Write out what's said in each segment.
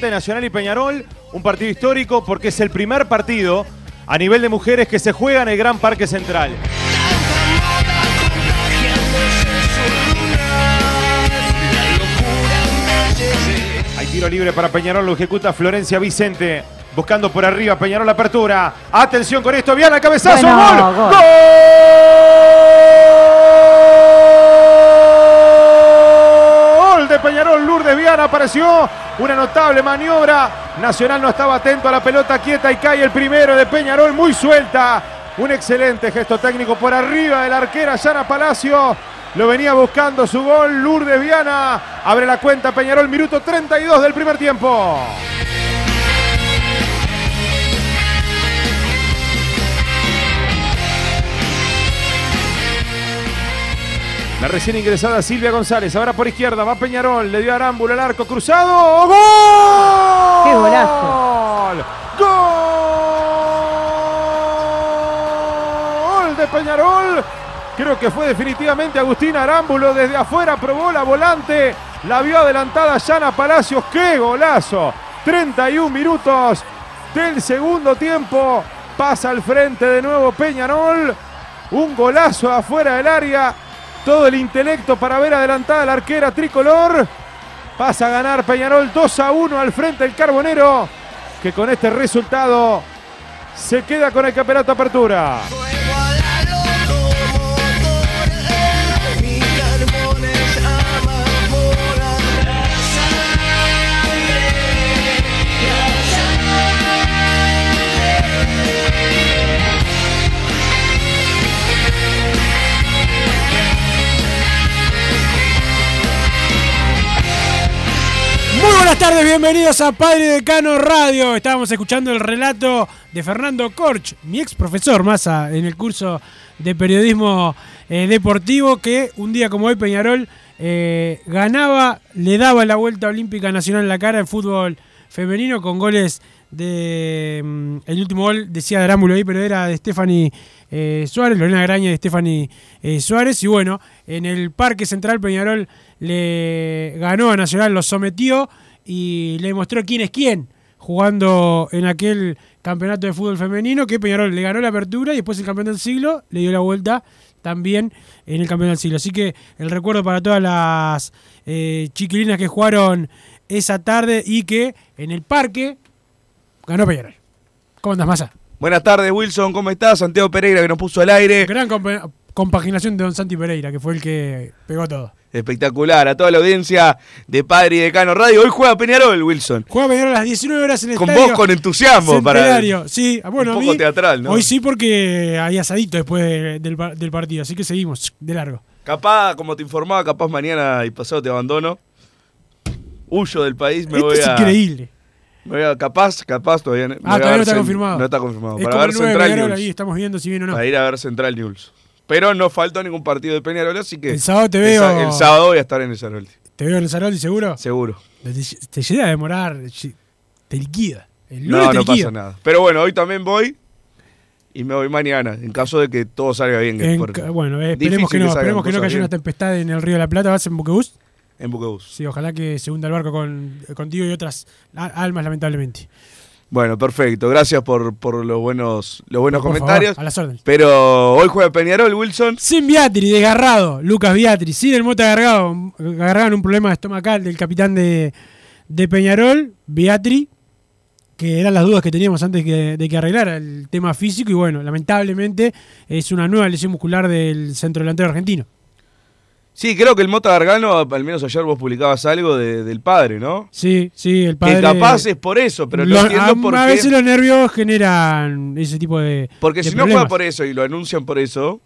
Nacional y Peñarol, un partido histórico porque es el primer partido a nivel de mujeres que se juega en el Gran Parque Central. Hay tiro libre para Peñarol, lo ejecuta Florencia Vicente. Buscando por arriba, Peñarol apertura. Atención con esto, Viana, cabezazo, Bueno, gol. gol. Gol de Peñarol, Lourdes Viana apareció. Una notable maniobra. Nacional no estaba atento a la pelota quieta y cae el primero de Peñarol, muy suelta. Un excelente gesto técnico por arriba de la arquera Yana Palacio. Lo venía buscando su gol, Lourdes Viana. Abre la cuenta Peñarol, minuto 32 del primer tiempo. La recién ingresada Silvia González, ahora por izquierda, va Peñarol, le dio a Arámbulo el arco cruzado. ¡Gol! ¡Qué golazo! ¡Gol de Peñarol! Creo que fue definitivamente Agustín Arámbulo desde afuera, probó la volante, la vio adelantada Yana Palacios. ¡Qué golazo! 31 minutos del segundo tiempo. Pasa al frente de nuevo Peñarol. Un golazo afuera del área. Todo el intelecto para ver adelantada la arquera tricolor. Pasa a ganar Peñarol 2 a 1 al frente del Carbonero. Que con este resultado se queda con el campeonato apertura. Buenas tardes, bienvenidos a Padre Decano Radio. Estábamos escuchando el relato de Fernando Corch, mi ex profesor Massa, en el curso de periodismo eh, deportivo, que un día como hoy Peñarol eh, ganaba, le daba la vuelta olímpica nacional en la cara en fútbol femenino con goles de... mm, el último gol decía de Arámbulo ahí, pero era de Stephanie eh, Suárez, Lorena Graña de Stephanie Suárez. Y bueno, en el Parque Central Peñarol le ganó a Nacional, lo sometió y le mostró quién es quién jugando en aquel campeonato de fútbol femenino que Peñarol le ganó la apertura y después el campeón del siglo le dio la vuelta también en el campeón del siglo. Así que el recuerdo para todas las eh, chiquilinas que jugaron esa tarde y que en el parque ganó Peñarol. ¿Cómo andas, Massa? Buenas tardes, Wilson. ¿Cómo estás? Santiago Pereira que nos puso al aire. Gran compaginación de Don Santi Pereira, que fue el que pegó todo. Espectacular. A toda la audiencia de Padre y Decano Radio. Hoy juega Peñarol, Wilson. Juega Peñarol a las 19 horas en el Con estadio vos con entusiasmo. Para. Sí, ah, bueno, un a poco mí- teatral, ¿no? Hoy sí porque hay asadito después de- del, del partido, así que seguimos de largo. Capaz, como te informaba, capaz mañana y pasado te abandono. Huyo del país, me Esto voy es a... increíble. Me voy a... Capaz, capaz, todavía Ah, todavía no está confirmado. No está confirmado. Es Para ver Central News. ahí, estamos viendo si viene o no. Para ir a ver Central News. Pero no faltó ningún partido de Peñarol, así que... El sábado te veo- El, sábado voy a estar en el Saroldi. ¿Te veo en el Saroldi seguro? Seguro. Te, te llega a demorar, te liquida. El No, te no pasa nada. Pero bueno, hoy también voy y me voy mañana, en caso de que todo salga bien. En bueno, eh, esperemos que no, salgan esperemos que no que haya una tempestad en el Río de la Plata. ¿Vas en buquebús? En buquebús. Sí, ojalá que se hunda el barco con, contigo y otras almas, lamentablemente. Bueno, perfecto. Gracias por, por los buenos, los buenos Por comentarios. favor, a las órdenes. Pero hoy juega Peñarol, Wilson. Sin Beatri, desgarrado, Lucas Beatri, sin el Mota Gargado en un problema estomacal del capitán de, de Peñarol, Beatri, que eran las dudas que teníamos antes que- de que arreglara el tema físico y bueno, lamentablemente es una nueva lesión muscular del centro delantero argentino. Sí, creo que el Mota Gargano, al menos ayer vos publicabas algo de- del padre, ¿no? Sí, sí, el padre... Que capaz es por eso, pero no Lo- entiendo a, por a qué. veces los nervios generan ese tipo de Porque de si no juega por eso y lo anuncian por eso,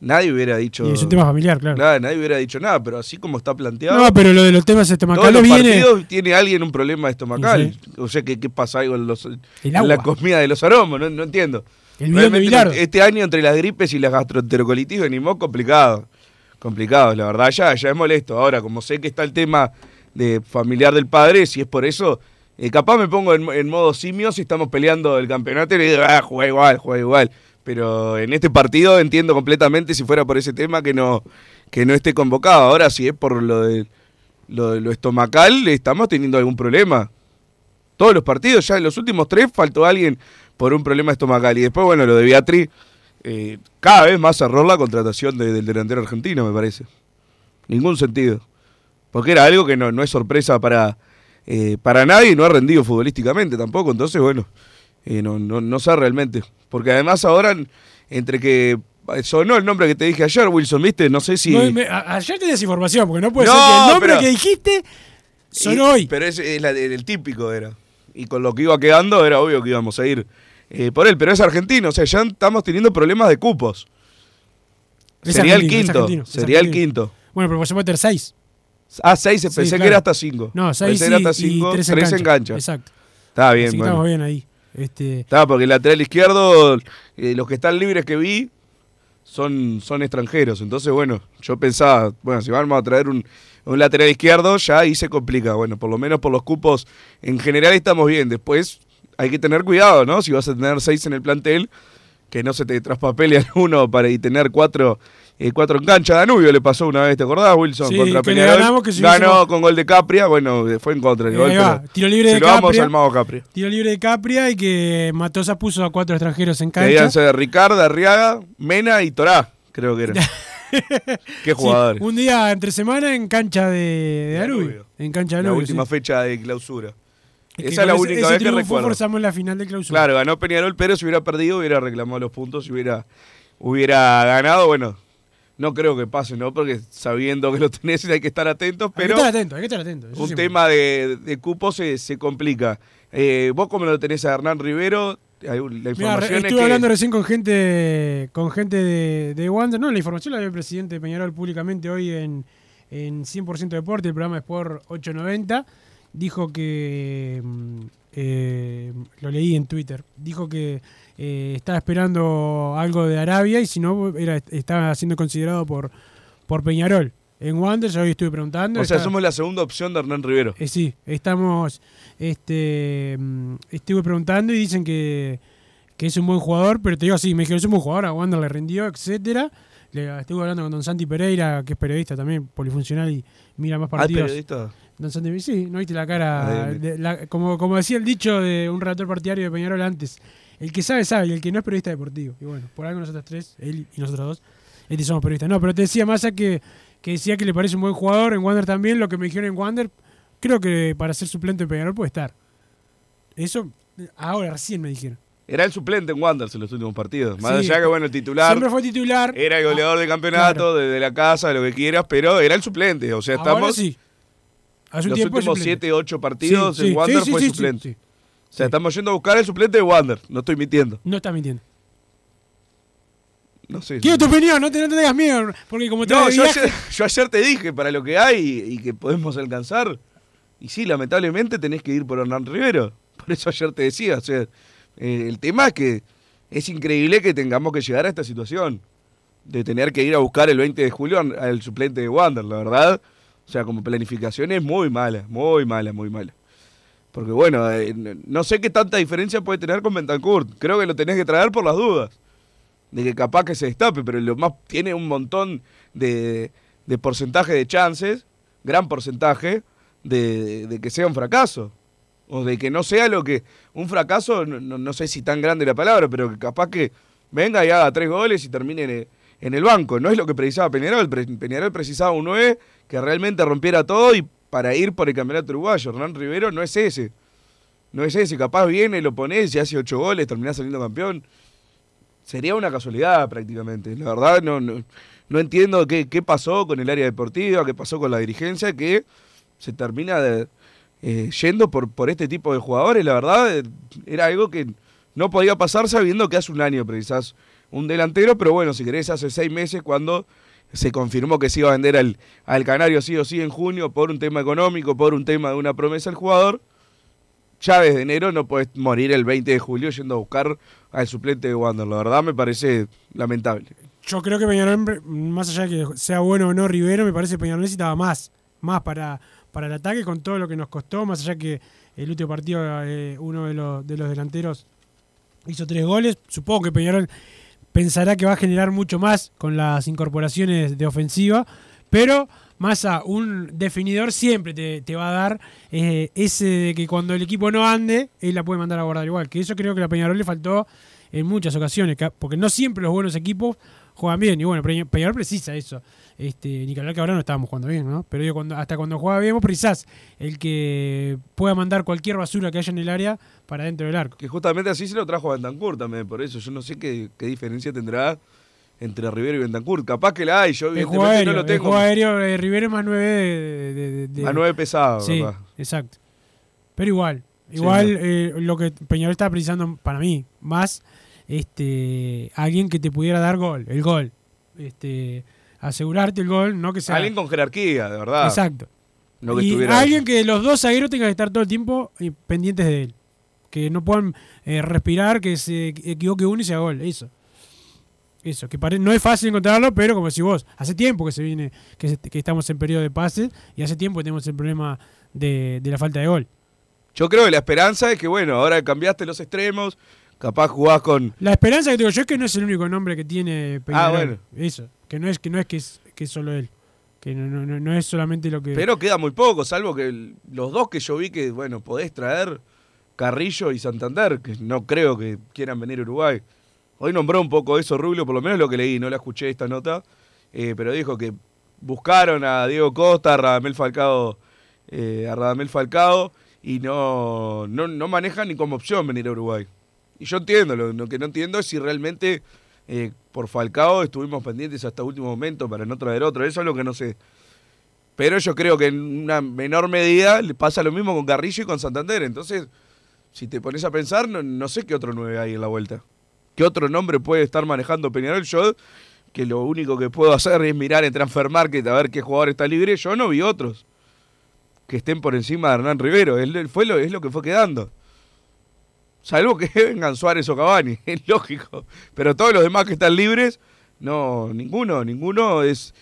nadie hubiera dicho. Y es un tema familiar, claro. Nada, nadie hubiera dicho nada, pero así como está planteado. No, pero lo de los temas todos estomacales los viene... partidos tiene alguien un problema estomacal. Sí. O sea, ¿qué, qué pasa ahí con los, en la comida de los aromos? No, no entiendo. El Realmente. Este año entre las gripes y las gastroenterocolitis venimos complicado. Complicado, la verdad, ya, ya es molesto. Ahora, como sé que está el tema de familiar del padre, si es por eso, eh, capaz me pongo en, modo simio si estamos peleando el campeonato y le digo, ah, juega igual, juega igual. Pero en este partido entiendo completamente, si fuera por ese tema, que no, que no esté convocado. Ahora, si es por lo de lo, lo estomacal, estamos teniendo algún problema. Todos los partidos, ya en los últimos tres faltó alguien por un problema estomacal. Y después, bueno, lo de Beatriz, eh, cada vez más error la contratación de- del delantero argentino, me parece. Ningún sentido. Porque era algo que no, no es sorpresa para, eh, para nadie y no ha rendido futbolísticamente tampoco. Entonces, bueno, eh, no, no, no sé realmente. Porque además ahora, entre que sonó el nombre que te dije ayer, Wilson, ¿viste? No sé si... No, me- a- ayer tenías información, porque no puede ser que el nombre pero- que dijiste sonó Y- hoy. Pero es, es la- el típico era. Y con lo que iba quedando era obvio que íbamos a ir eh, por él. Pero es argentino, o sea, ya estamos teniendo problemas de cupos. Es Sería el quinto. sería el quinto. Bueno, pero se puede meter seis. Ah, seis, Sí, pensé que era hasta cinco. No, Pensé seis que era y, hasta y cinco, tres, en, tres cancha. en cancha. Exacto. Está bien, Así que bueno. estamos bien ahí. Este, Está, porque el lateral izquierdo, eh, los que están libres que vi, son, son extranjeros. Entonces, bueno, yo pensaba, bueno, si vamos a traer un, un lateral izquierdo, ya ahí se complica. Bueno, por lo menos por los cupos, en general estamos bien. Después hay que tener cuidado, ¿no? Si vas a tener seis en el plantel, que no se te traspapele alguno para y tener cuatro, eh, cuatro en cancha. Danubio le pasó una vez, ¿te acordás, Wilson? Sí, contra que le ganamos, que si Ganó hubiésemos- con gol de Capria, bueno, fue en contra el Eh, gol, ahí va, pero tiro libre se de lo Capria. al mago Capria. tiro libre de Capria y que Matosa puso a cuatro extranjeros en Que cancha. debían ser Ricardo, Arriaga, Mena y Torá, creo que eran. Qué Sí, jugadores. un día entre semana en cancha de, de Danubio. En cancha de la Danubio. última sí. fecha de clausura. Que Esa es la ese- única ese vez que recuerdo. forzamos la final de clausura. Claro, ganó Peñarol, pero si hubiera perdido hubiera reclamado los puntos, si hubiera, hubiera ganado, bueno, no creo que pase, ¿no? Porque sabiendo que lo tenés hay que estar atentos, Hay que pero estar atento, hay que estar atento. eso un siempre. tema de, de cupo se, se complica. Eh, vos como lo tenés a Hernán Rivero, la Mirá, información es estuve que... hablando recién con gente con gente de, de Wander. No, la información la dio el presidente Peñarol públicamente hoy en, en 100% Deporte, el programa Sport 890. Dijo que. mm, eh, lo leí en Twitter. Dijo que eh, estaba esperando algo de Arabia y si no, era, estaba siendo considerado por, por Peñarol. En Wander, yo hoy estuve preguntando. O sea, somos la segunda opción de Hernán Rivero. eh, sí, estamos. Este, mm, estuve preguntando y dicen que, que es un buen jugador, pero te digo así, me dijeron es un buen jugador, a Wander le rindió, etcétera. Le, estuve hablando con Don Santi Pereira, que es periodista también, polifuncional y mira más Ah, partidos. periodista. Don Santi, sí, no viste la cara. De- la- como, como decía el dicho de un relator partidario de Peñarol antes, el que sabe, sabe, y el que no es periodista deportivo. Y bueno, por algo nosotros tres, él y nosotros dos, este somos periodistas. No, pero te decía Massa que, que decía que le parece un buen jugador en Wander también, lo que me dijeron en Wander, creo que para ser suplente en Peñarol puede estar. Eso, ahora, recién me dijeron. Era el suplente en Wanderers en los últimos partidos. Más Sí, allá que, bueno, el titular Siempre fue titular. era el goleador del campeonato, Claro. de, de la casa, de lo que quieras, pero era el suplente. O sea, Ahora estamos. sí. Hace los últimos suplente. 7, 8 partidos Sí, sí, en Wander sí, fue suplente. O sea, estamos yendo a buscar el suplente de Wander. No estoy mintiendo. No está mintiendo. No sé. Quiero tu opinión, no te, no te tengas miedo, porque como te No, yo viaje- ayer, yo ayer te dije para lo que hay y, y que podemos alcanzar. Y sí, lamentablemente tenés que ir por Hernán Rivero. Por eso ayer te decía. O sea, eh, el tema es que es increíble que tengamos que llegar a esta situación. De tener que ir a buscar el 20 de julio al, al suplente de Wander, la verdad. O sea, como planificación es muy mala, muy mala, muy mala. Porque bueno, eh, no sé qué tanta diferencia puede tener con Bentancur. Creo que lo tenés que traer por las dudas. De que capaz que se destape, pero lo más tiene un montón de, de porcentaje de chances, gran porcentaje, de, de que sea un fracaso. O de que no sea lo que. Un fracaso, no- no sé si tan grande la palabra, pero que capaz que venga y haga tres goles y termine en el, banco. No es lo que precisaba Peñarol. Peñarol precisaba un 9 que realmente rompiera todo y para ir por el campeonato uruguayo. Hernán Rivero no es ese. No es ese. Capaz viene, lo ponés y hace ocho goles, terminás saliendo campeón. Sería una casualidad prácticamente. La verdad no, no, no entiendo qué, qué pasó con el área deportiva, qué pasó con la dirigencia, que se termina eh, yendo por, por este tipo de jugadores. La verdad era algo que no podía pasar sabiendo que hace un año precisás un delantero, pero bueno, si querés hace seis meses cuando se confirmó que se iba a vender al, al Canario sí o sí en junio por un tema económico, por un tema de una promesa del jugador. Ya desde enero no puedes morir el 20 de julio yendo a buscar al suplente de Wander. La verdad me parece lamentable. Yo creo que Peñarol, más allá de que sea bueno o no Rivero, me parece que Peñarol necesitaba más. Más para, para el ataque con todo lo que nos costó. Más allá que el último partido eh, uno de los, de los delanteros hizo tres goles. Supongo que Peñarol pensará que va a generar mucho más con las incorporaciones de ofensiva. Pero Massa, un definidor siempre te, va a dar eh, ese de que cuando el equipo no ande, él la puede mandar a guardar igual. Que eso creo que a Peñarol le faltó en muchas ocasiones, que- porque no siempre los buenos equipos juegan bien. Y bueno, Peña- Peñarol precisa eso. Este, ni que ahora no estábamos jugando bien, ¿no? Pero yo cuando, hasta cuando juega bien, vos precisás el que pueda mandar cualquier basura que haya en el área para dentro del arco. Que justamente así se lo trajo a Bentancur también, por eso yo no sé qué, qué diferencia tendrá entre Rivero y Bentancur. Capaz que la hay, yo El evidentemente aéreo, no lo el tengo. juego aéreo eh, Rivero es más 9 de, de- de- A nueve pesado, Sí, capaz. exacto. Pero igual, igual eh, lo que Peñarol está precisando para mí, más este alguien que te pudiera dar gol, el gol. Este asegurarte el gol, no que sea Alguien con jerarquía, de verdad. Exacto. No que y estuviera- alguien que los dos zagueros tengan que estar todo el tiempo eh, pendientes de él. Que no puedan eh, respirar, que se equivoque uno y sea gol. Eso. Eso, que pare- no es fácil encontrarlo, pero como si vos, hace tiempo que se viene, que, se- que estamos en periodo de pases y hace tiempo que tenemos el problema de, de la falta de gol. Yo creo que la esperanza es que, bueno, ahora cambiaste los extremos, capaz jugás con... La esperanza que tengo yo es que no es el único nombre que tiene Peñarol. Ah, bueno. Eso, que no es que no es que es, que solo él. Que no, no, no- es solamente lo que. Pero queda muy poco, salvo que los dos que yo vi que, bueno, podés traer, Carrillo y Santander, que no creo que quieran venir a Uruguay. Hoy nombró un poco eso Rubio, por lo menos lo que leí, no la escuché esta nota, eh, pero dijo que buscaron a Diego Costa, a Radamel Falcao, eh, a Radamel Falcao y no, no, no manejan ni como opción venir a Uruguay. Y yo entiendo, lo, lo que no entiendo es si realmente eh, por Falcao estuvimos pendientes hasta último momento para no traer otro, eso es lo que no sé. Pero yo creo que en una menor medida le pasa lo mismo con Carrillo y con Santander. Entonces, si te pones a pensar, no, sé qué otro nueve hay en la vuelta. ¿Qué otro nombre puede estar manejando Peñarol? Yo, que lo único que puedo hacer es mirar en Transfer Market a ver qué jugador está libre. Yo no vi otros que estén por encima de Hernán Rivero. Es lo que fue quedando. Salvo que vengan Suárez o Cavani, es lógico. Pero todos los demás que están libres, no, ninguno, ninguno es,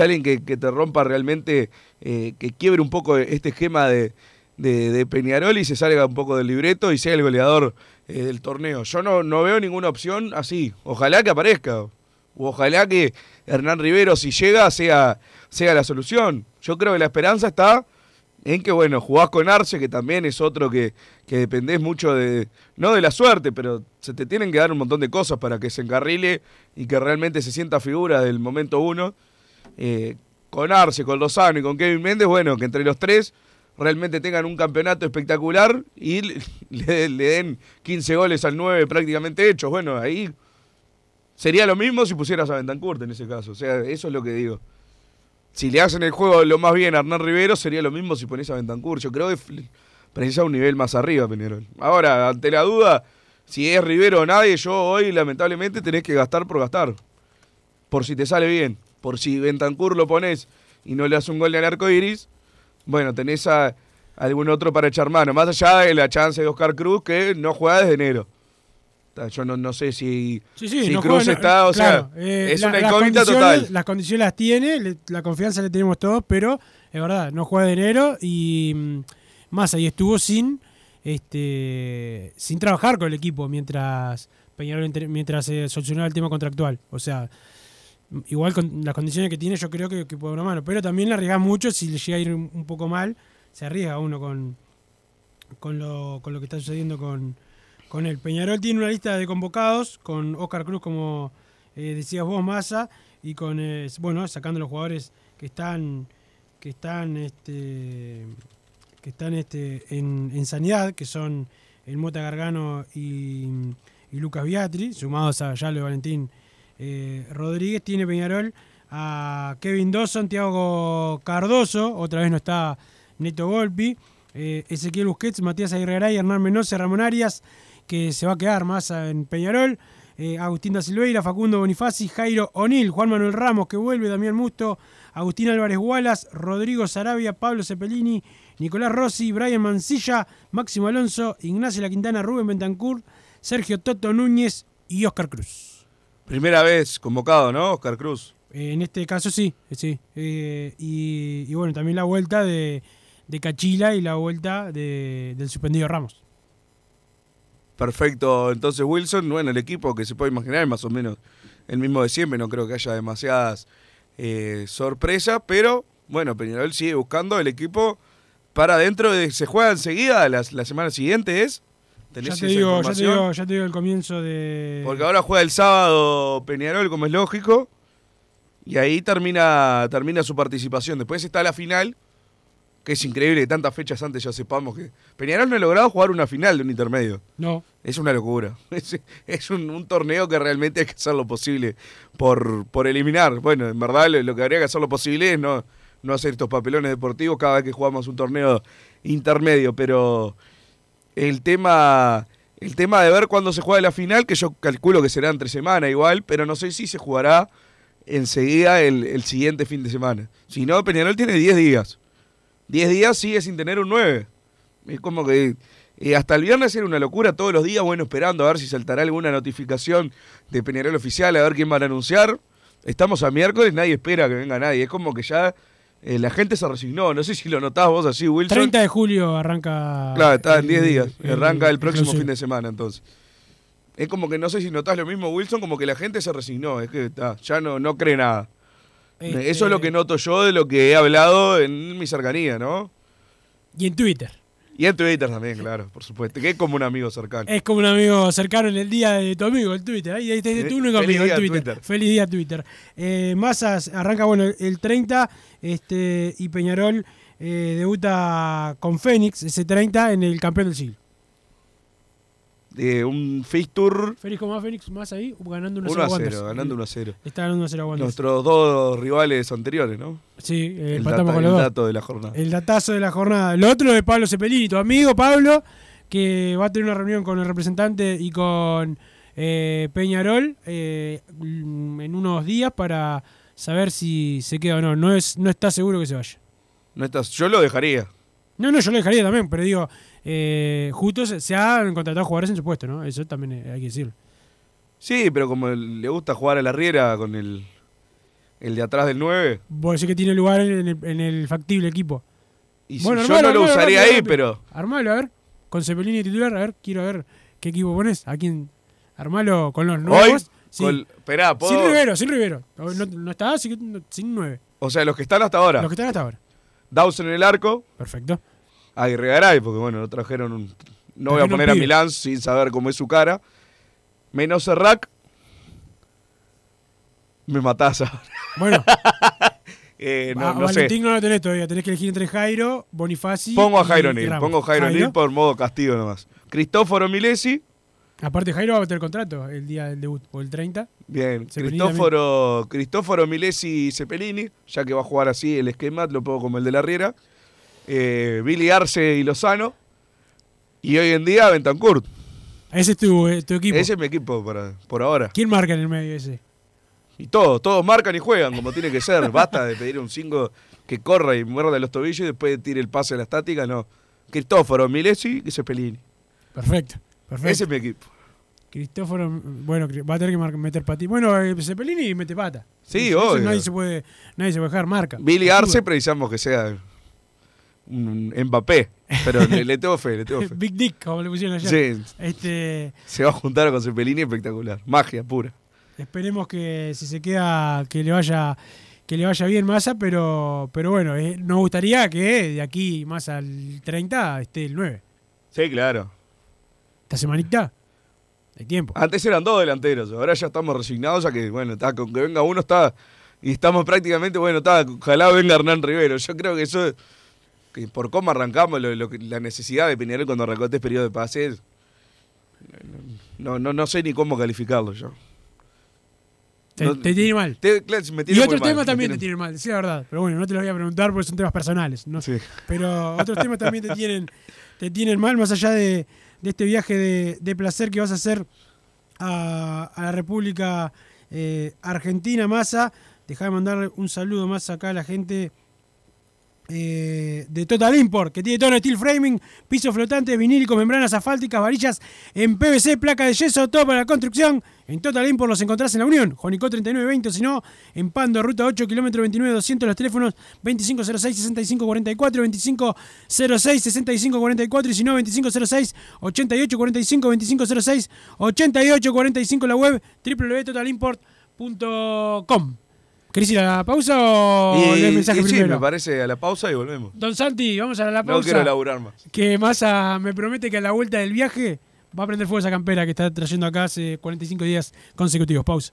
alguien que, te rompa realmente, eh, que quiebre un poco este esquema de, de, de Peñarol y se salga un poco del libreto y sea el goleador eh, del torneo. Yo no, no veo ninguna opción así. Ojalá que aparezca. O ojalá que Hernán Rivero, si llega, sea, sea la solución. Yo creo que la esperanza está en que, bueno, jugás con Arce, que también es otro que, que dependés mucho de, no de la suerte, pero se te tienen que dar un montón de cosas para que se encarrile y que realmente se sienta figura del momento uno. Eh, con Arce, con Lozano y con Kevin Méndez, bueno, que entre los tres realmente tengan un campeonato espectacular y le, den 15 goles al 9 prácticamente hechos. Bueno, ahí sería lo mismo si pusieras a Bentancurt en ese caso. O sea, eso es lo que digo. Si le hacen el juego lo más bien a Hernán Rivero, sería lo mismo si pones a Bentancur. Yo creo que precisa un nivel más arriba, Peñarol. Ahora, ante la duda, si es Rivero o nadie, yo hoy lamentablemente tenés que gastar por gastar. Por si te sale bien. Por si Bentancur lo pones y no le das un gol al arco iris, bueno, tenés a algún otro para echar mano. Más allá de la chance de Oscar Cruz, que no juega desde enero. Yo no, no sé si, Sí, sí, si no Cruz juega- está, o claro, sea, eh, es la- una incógnita total. Las condiciones las tiene, le- la confianza le tenemos todos, pero es verdad, no juega de enero y mm, más ahí estuvo sin este, sin trabajar con el equipo mientras Peñarol mientras se solucionaba el tema contractual. O sea, igual con las condiciones que tiene, yo creo que, que puede una mano. Pero también le arriesga mucho si le llega a ir un, un poco mal, se arriesga uno con, con, lo, con lo que está sucediendo con, con él. Peñarol tiene una lista de convocados con Oscar Cruz, como eh, decías vos, Massa, y con, eh, bueno, sacando los jugadores que están que están este que están este en, en sanidad, que son el Mota Gargano y, y Lucas Biatri, sumados a Yalo Valentín eh, Rodríguez, tiene Peñarol a Kevin Dawson, Tiago Cardoso, otra vez no está Neto Golpi, Ezequiel Busquets, Matías Aguirre Hernán Mendoza, Ramón Arias, que se va a quedar más en Peñarol, eh, Agustín da Silveira, Facundo Bonifaci, Jairo O'Neill, Juan Manuel Ramos, que vuelve, Damián Musto, Agustín Álvarez Wallace, Rodrigo Sarabia, Pablo Cepelini, Nicolás Rossi, Brian Mancilla, Máximo Alonso, Ignacio La Quintana, Rubén Bentancur, Sergio Toto Núñez y Oscar Cruz. Primera vez convocado, ¿no? Oscar Cruz. Eh, en este caso sí, sí. Eh, y, y bueno, también la vuelta de, de Cachila y la vuelta de- del suspendido Ramos. Perfecto. Entonces Wilson, bueno, el equipo que se puede imaginar es más o menos el mismo de siempre. No creo que haya demasiadas eh, sorpresas, pero bueno, Peñarol sigue buscando el equipo para dentro de... ¿Se juega enseguida la, la semana siguiente es? ¿Tenés Ya te, esa digo, ya, te digo, ya te digo el comienzo de... Porque ahora juega el sábado Peñarol, como es lógico, y ahí termina, termina su participación. Después está la final, que es increíble que tantas fechas antes ya sepamos que Peñarol no ha logrado jugar una final de un intermedio. No. Es una locura. Es, es un, un torneo que realmente hay que hacer lo posible por, por eliminar. Bueno, en verdad lo, lo que habría que hacer lo posible es no, no hacer estos papelones deportivos cada vez que jugamos un torneo intermedio, pero el tema el tema de ver cuándo se juega la final, que yo calculo que será entre semana igual, pero no sé si se jugará enseguida el, el siguiente fin de semana. Si no, Peñarol tiene 10 días. 10 días sigue sin tener un 9. Es como que eh, hasta el viernes era una locura todos los días, bueno, esperando a ver si saltará alguna notificación de Peñarol oficial, a ver quién van a anunciar. Estamos a miércoles, nadie espera que venga nadie. Es como que ya eh, la gente se resignó. No sé si lo notás vos así, Wilson. 30 de julio arranca... Claro, está en 10 el- días. el- Arranca el próximo fin de semana, entonces. Es como que no sé si notás lo mismo, Wilson, como que la gente se resignó. Es que está, ya no, no cree nada. Este- Eso es lo que noto yo de lo que he hablado en mi cercanía, ¿no? Y en Twitter. Y en Twitter también, claro, por supuesto. Que es como un amigo cercano. Es como un amigo cercano en el día de tu amigo, el Twitter. Ahí está tu único feliz amigo, el día, Twitter. Twitter. Feliz día, Twitter. Eh, Mazas arranca, bueno, el 30 este, y Peñarol eh, debuta con Fénix, ese 30, en el campeón del siglo. Eh, un fixture Félix, ¿cómo va Fénix? Más ahí, ganando 1 1 a 0, ganando 1 a 0. Está ganando 1 0 a Wanderers. Nuestros dos rivales anteriores, ¿no? Sí, eh, el, data- con los dato de la jornada. El datazo de la jornada. Lo otro de Pablo Cepelini, tu amigo Pablo, que va a tener una reunión con el representante y con eh, Peñarol eh, en unos días para saber si se queda o no. No, es, no está seguro que se vaya. No estás, yo lo dejaría. No, no, yo lo dejaría también, pero digo, eh, justo se, han contratado jugadores en su puesto, ¿no? Eso también eh, hay que decirlo. Sí, pero como le gusta jugar a la riera con el, el de atrás del 9, Vos decís que tiene lugar en el, en el factible equipo. y si yo no lo usaría ahí, pero Armalo, a ver, con Cepelini titular, a ver, quiero ver qué equipo pones. ¿A quién? Armalo con los nuevos. Sí. con- esperá, ¿puedo? Sin Rivero, sin Rivero. No, no está, no- sin nueve. o sea, los que están hasta ahora. Los que están hasta ahora. Dawson en el arco, Perfecto. Aguirre Garay, porque bueno, no trajeron un... No voy a poner a. Milán sin saber cómo es su cara. Menos Serrac. Me matás ahora. Bueno, Eh, no, a no sé. Valentín no lo tenés todavía. Tenés que elegir entre Jairo, Bonifaci. Pongo a Jairo Ramos. pongo a Jairo Nil por modo castigo nomás. Cristóforo Milesi, Aparte, Jairo va a tener contrato el día del debut, o el 30. Bien. Cepelini Cristóforo, Cristóforo Milesi y Cepelini, ya que va a jugar así el esquema, lo pongo como el de la Riera. Eh, Billy Arce y Lozano. Y hoy en día Bentancurt. Ese es tu, eh, tu equipo. Ese es mi equipo para, por ahora. ¿Quién marca en el medio ese? Y todos, todos marcan y juegan como tiene que ser. Basta de pedir un 5 que corra y muerda los tobillos y después tire el pase a la estática, no. Cristóforo, Milesi y Cepelini. Perfecto. Perfecto. Ese es mi equipo. Cristóforo, bueno, va a tener que meter pati. Bueno, eh, Cepelini mete pata. Sí, Eso obvio. Nadie se puede, nadie se puede dejar marca. Billy Arce precisamos que sea un Mbappé. Pero le, le tengo fe, le tengo fe. Big Dick, como le pusieron ayer. Sí. Este, Se va a juntar con Cepelini espectacular. Magia pura. esperemos que si se queda, que le vaya, que le vaya bien Massa, pero, pero bueno, eh, nos gustaría que de aquí más al 30 esté el 9. Sí, claro. Esta semanita, hay tiempo. Antes eran dos delanteros, ahora ya estamos resignados a que, bueno, está, con que venga uno está. Y estamos prácticamente, bueno, está, ojalá venga Hernán Rivero. Yo creo que eso, que por cómo arrancamos, lo, lo que- la necesidad de Peñarol cuando arrancó este periodo de pases, no, no, no sé ni cómo calificarlo yo. Te, No- te tiene mal. Te- claro, me Y tiene otros temas también te tienen mal, sí, la verdad. Pero bueno, no te lo voy a preguntar porque son temas personales. ¿no? Pero otros temas también te tienen, te tienen mal, más allá de, de este viaje de, de placer que vas a hacer a, a la República eh, Argentina, Massa. Deja de mandar un saludo más acá a la gente eh, de Total Import, que tiene todo steel framing, piso flotante, vinílico, membranas asfálticas, varillas en PVC, placa de yeso, todo para la construcción. En Total Import los encontrás en la Unión, Jonicó 3920, o si no, en Pando, ruta 8, kilómetro 29, 200, los teléfonos 2506-6544, 2506-6544, y si no, 2506-8845, 2506-8845, la web www.totalimport.com. ¿Querés ir a la pausa o Y, lees mensaje y sí, primero? me parece a la pausa y volvemos. Don Santi, vamos a la pausa. No quiero laburar más. Que Massa me promete que a la vuelta del viaje va a prender fuego esa campera que está trayendo acá hace 45 días consecutivos. Pausa.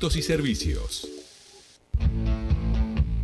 y servicios.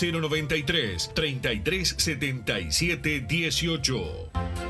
093 3377 18.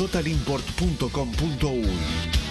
www.totalimport.com.uy.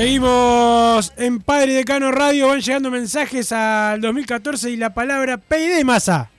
Seguimos en Padre Decano Radio. Van llegando mensajes al 2014 y la palabra PID masa.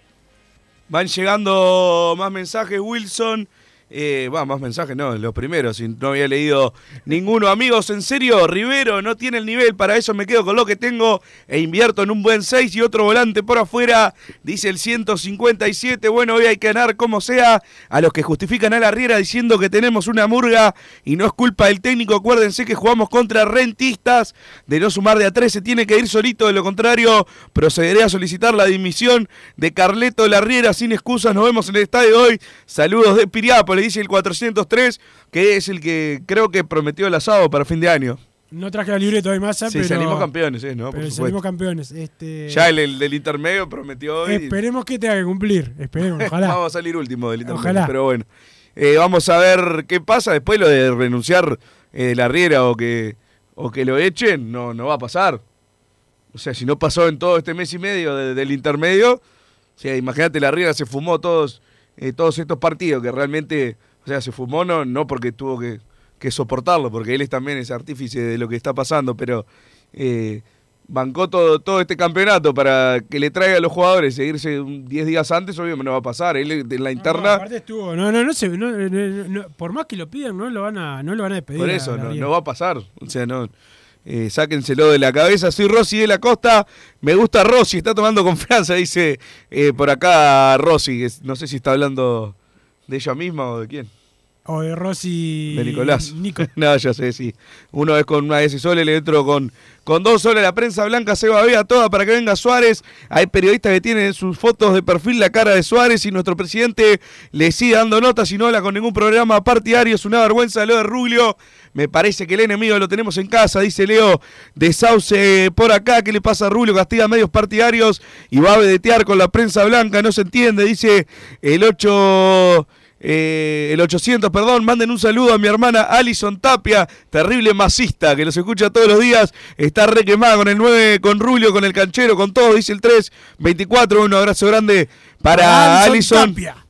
Van llegando más mensajes, Wilson. Eh, va, más mensajes, no, los primeros, si no había leído ninguno. Amigos, en serio, Rivero no tiene el nivel, para eso me quedo con lo que tengo e invierto en un buen 6 y otro volante por afuera, dice el 157. Bueno, hoy hay que ganar como sea a los que justifican a la Riera diciendo que tenemos una murga y no es culpa del técnico. Acuérdense que jugamos contra rentistas, de no sumar de a 3 se tiene que ir solito, de lo contrario, procederé a solicitar la dimisión de Carleto La Riera sin excusas. Nos vemos en el estadio hoy. Saludos de Piriápolis, dice el 403, que es el que creo que prometió el asado para fin de año. No traje la libreta hoy masa, Sí, pero. salimos campeones, eh, ¿no? Por pero supuesto. salimos campeones. Este, Ya el, el del intermedio prometió. Esperemos que tenga que cumplir. Esperemos, ojalá. Vamos a salir último del intermedio, Ojalá. pero bueno. Eh, vamos a ver qué pasa después lo de renunciar eh, de la Riera o que, o que lo echen, no, no va a pasar. O sea, si no pasó en todo este mes y medio de- del intermedio, o sea, imagínate, la Riera se fumó todos, eh, todos estos partidos, que realmente, o sea, se fumó no, no porque tuvo que, que soportarlo, porque él es también es artífice de lo que está pasando, pero eh, bancó todo, todo este campeonato para que le traiga a los jugadores seguirse un 10 días antes, obviamente no va a pasar. Él en la interna... Estuvo. No, no, no, se, no, no, no, no, Por más que lo pidan, no lo van a, no lo van a despedir. Por eso, no, no va a pasar. O sea, no. Eh, sáquenselo de la cabeza. Soy Rosy de la Costa. Me gusta Rosy, está tomando confianza, dice eh, por acá es- No sé si está hablando de ella misma o de quién. O de Rosy. De Nicolás. Nico. no, ya sé, sí. Uno es con una S sola, el otro con, con dos soles. La prensa blanca se va a ver toda para que venga Suárez. Hay periodistas que tienen en sus fotos de perfil la cara de Suárez y nuestro presidente le sigue dando notas y no habla con ningún programa partidario. Es una vergüenza lo de Rubio. Me parece que el enemigo lo tenemos en casa, dice Leo de Sauce por acá. ¿Qué le pasa a Rubio? Castiga a medios partidarios y va a vedetear con la prensa blanca. No se entiende, dice el 8. Eh, el 800, perdón, manden un saludo a mi hermana Alison Tapia, terrible masista, que los escucha todos los días, está re quemada con el 9, con Rulio, con el canchero, con todo, dice el 3, 24, un abrazo grande para Alison Alison. Tapia.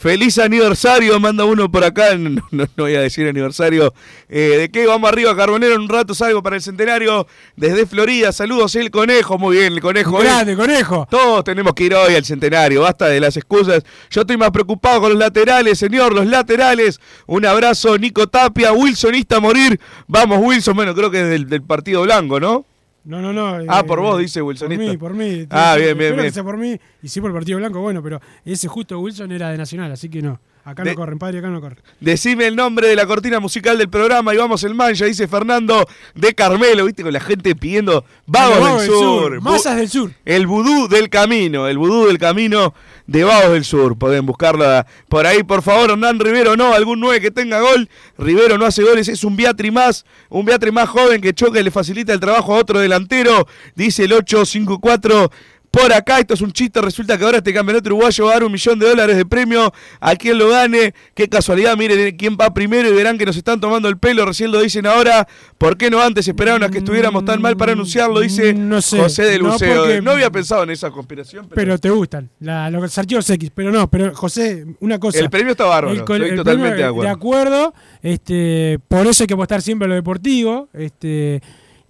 Feliz aniversario, manda uno por acá, no, no- no voy a decir aniversario. Eh, ¿De qué? Vamos arriba, Carbonero, en un rato salgo para el centenario desde Florida. Saludos, el conejo, muy bien, el conejo. hoy. Grande, conejo. Todos tenemos que ir hoy al centenario, basta de las excusas. Yo estoy más preocupado con los laterales, señor, los laterales. Un abrazo, Nico Tapia, Wilsonista a morir. Vamos, Wilson, bueno, creo que es del, del Partido Blanco, ¿no? No, no, no. Ah, eh, por vos, dice Por Wilsonista. mí, por mí. Ah, bien, bien, que bien. sea por mí y sí por el Partido Blanco, bueno, pero ese justo Wilson era de Nacional, así que no. Acá De- no corren, padre, acá no corren. Decime el nombre de la cortina musical del programa y vamos el mancha, dice Fernando de Carmelo, viste, con la gente pidiendo Vagos Los del Vagos del Sur. Sur, Masas del Sur. El vudú del camino, el vudú del camino de Vagos del Sur. Pueden buscarla por ahí, por favor. Hernán Rivero, no, algún 9 que tenga gol. Rivero no hace goles, es un Beatri más, un Beatri más joven que choca y le facilita el trabajo a otro delantero. Dice el 854. Por acá, esto es un chiste, resulta que ahora este campeonato uruguayo va a dar un millón de dólares de premio a quien lo gane. Qué casualidad, miren quién va primero y verán que nos están tomando el pelo, recién lo dicen ahora. ¿Por qué no antes esperaron a que estuviéramos tan mal para anunciarlo? Dice No sé, José del no, Buceo. porque- No había pensado en esa conspiración, pero, Pero te gustan, la, los archivos X. Pero no, pero José, una cosa. el premio está bárbaro, estoy el totalmente premio, de acuerdo. De acuerdo, este, por eso hay que apostar siempre a lo deportivo. Este,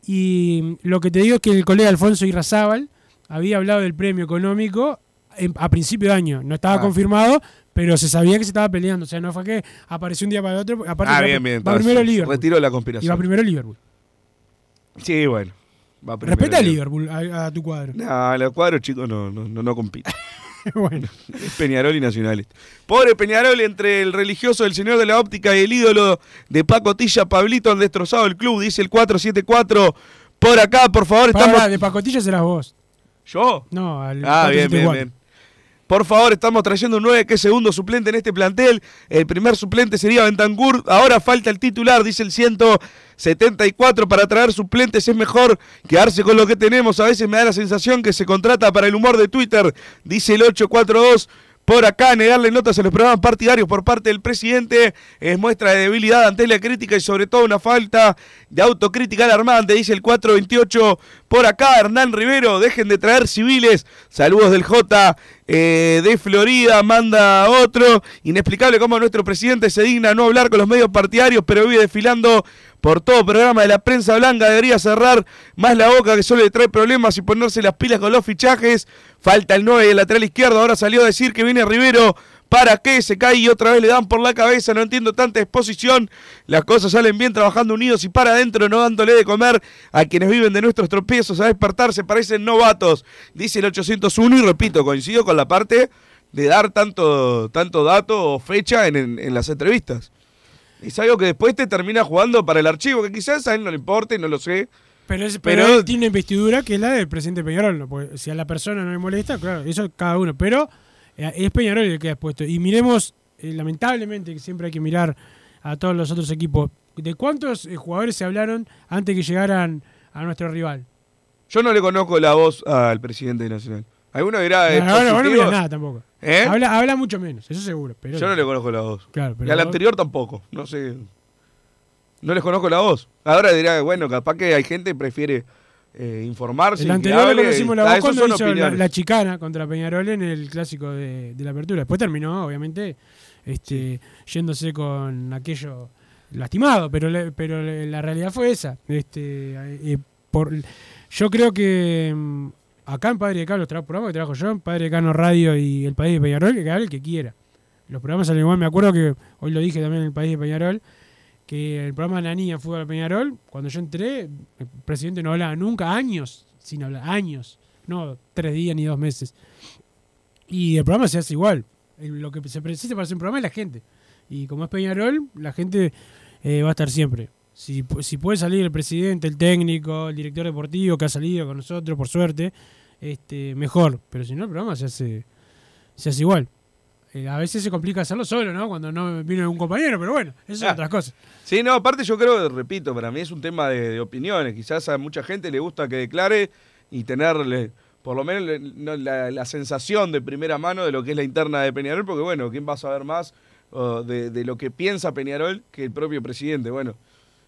y lo que te digo es que el colega Alfonso Irrazábal había hablado del premio económico a principio de año. No estaba Ah. confirmado, pero se sabía que se estaba peleando. O sea, no fue que apareció un día para el otro. Aparte, Ah, bien, bien. va entonces, primero Liverpool. Retiro la Y va conspiración. primero Liverpool. Sí, bueno. va Respeta a Liverpool. A, a tu cuadro. No, los cuadros chicos no, no, no, no compiten. bueno. Es Peñarol y Nacional. este. Pobre Peñarol entre el religioso del Señor de la Óptica y el ídolo de Paco Tilla, Pablito han destrozado el club, dice el 474. Por acá, por favor, Pará, estamos... de pacotilla serás vos. ¿Yo? No, al Ah, bien, bien, 474. bien. Por favor, estamos trayendo un 9 que es segundo suplente en este plantel. El primer suplente sería Bentancur. Ahora falta el titular, dice el 174. Para traer suplentes es mejor quedarse con lo que tenemos. A veces me da la sensación que se contrata para el humor de Twitter, dice el 842. Por acá, negarle notas a los programas partidarios por parte del presidente es muestra de debilidad ante la crítica y sobre todo una falta de autocrítica alarmante, dice el 428. Por acá, Hernán Rivero, dejen de traer civiles. Saludos del J eh, de Florida, manda otro. Inexplicable cómo nuestro presidente se digna no hablar con los medios partidarios, pero vive desfilando por todo programa de la prensa blanca. Debería cerrar más la boca que solo le trae problemas y ponerse las pilas con los fichajes. Falta el 9 y el lateral izquierdo. Ahora salió a decir que viene Rivero. ¿Para qué? Se cae y otra vez le dan por la cabeza. No entiendo tanta exposición. Las cosas salen bien trabajando unidos y para adentro, no dándole de comer a quienes viven de nuestros tropiezos. A despertarse parecen novatos. Dice el 801 y repito, coincido con la parte de dar tanto, tanto dato o fecha en las entrevistas. Es algo que después te termina jugando para el archivo, que quizás a él no le importe, no lo sé. Pero, es- Pero- pero él tiene una investidura que es la del presidente Peñarol. Porque si a la persona no le molesta, claro, eso cada uno. Pero eh, es Peñarol el que ha expuesto. Y miremos, eh, lamentablemente, que siempre hay que mirar a todos los otros equipos. ¿De cuántos eh, jugadores se hablaron antes que llegaran a nuestro rival? Yo no le conozco la voz al presidente Nacional. Alguno dirá. es No, no, no, no nada tampoco. ¿Eh? Habla, habla mucho menos, eso seguro. Pero Yo no le conozco la voz. Claro, pero y al vos- anterior tampoco. No sé. No les conozco la voz. Ahora dirá, bueno, capaz que hay gente que prefiere eh, informarse. El anterior le conocimos la ah, voz cuando hizo la, chicana contra Peñarol en el clásico de, de la apertura. Después terminó, obviamente, este, yéndose con aquello lastimado, pero le- pero le- la realidad fue esa. Este, eh, por, yo creo que mm, acá en Padre de Cano, los tra- programas que trabajo yo, en Padre de Cano Radio y El País de Peñarol, que hable el que quiera. Los programas salen igual, me acuerdo que hoy lo dije también en El País de Peñarol, que el programa de la niña Fútbol de Peñarol, cuando yo entré, el presidente no hablaba nunca, años sin hablar, años, no tres días ni dos meses. Y el programa se hace igual. Lo que se precisa para hacer un programa es la gente. Y como es Peñarol, la gente eh, va a estar siempre. Si, si puede salir el presidente, el técnico, el director deportivo que ha salido con nosotros, por suerte, este, mejor. Pero si no, el programa se hace, se hace igual. Eh, a veces se complica hacerlo solo, ¿no? Cuando no vino un compañero, pero bueno, eso Ah. es otras cosas. Sí, no, aparte yo creo, repito, para mí es un tema de, de opiniones. Quizás a mucha gente le gusta que declare y tenerle, por lo menos, la, la sensación de primera mano de lo que es la interna de Peñarol, porque bueno, ¿quién va a saber más de, de lo que piensa Peñarol que el propio presidente? Bueno,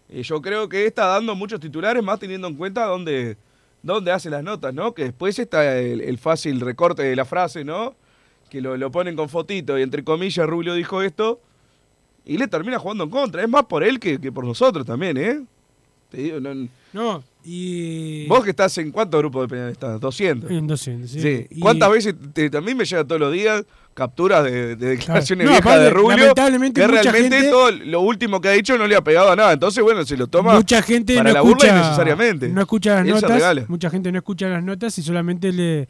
eh, yo creo que está dando muchos titulares, más teniendo en cuenta dónde, dónde hace las notas, ¿no? Que después está el, el fácil recorte de la frase, ¿no? que lo, lo ponen con fotito y entre comillas Rubio dijo esto y le termina jugando en contra. Es más por él que, que por nosotros también, ¿eh? Te digo, no- No, y. Vos que estás en cuántos grupos de Peñarol estás? 200. En 200, sí. Sí. Y- ¿Cuántas veces te- también me llega todos los días capturas de, de declaraciones No, viejas aparte, de Rubio? lamentablemente que mucha realmente gente- todo lo último que ha dicho no le ha pegado a nada. Entonces, bueno, se lo toma mucha gente para no la escucha, burla innecesariamente. No escucha las Él notas. Mucha gente no escucha las notas y solamente le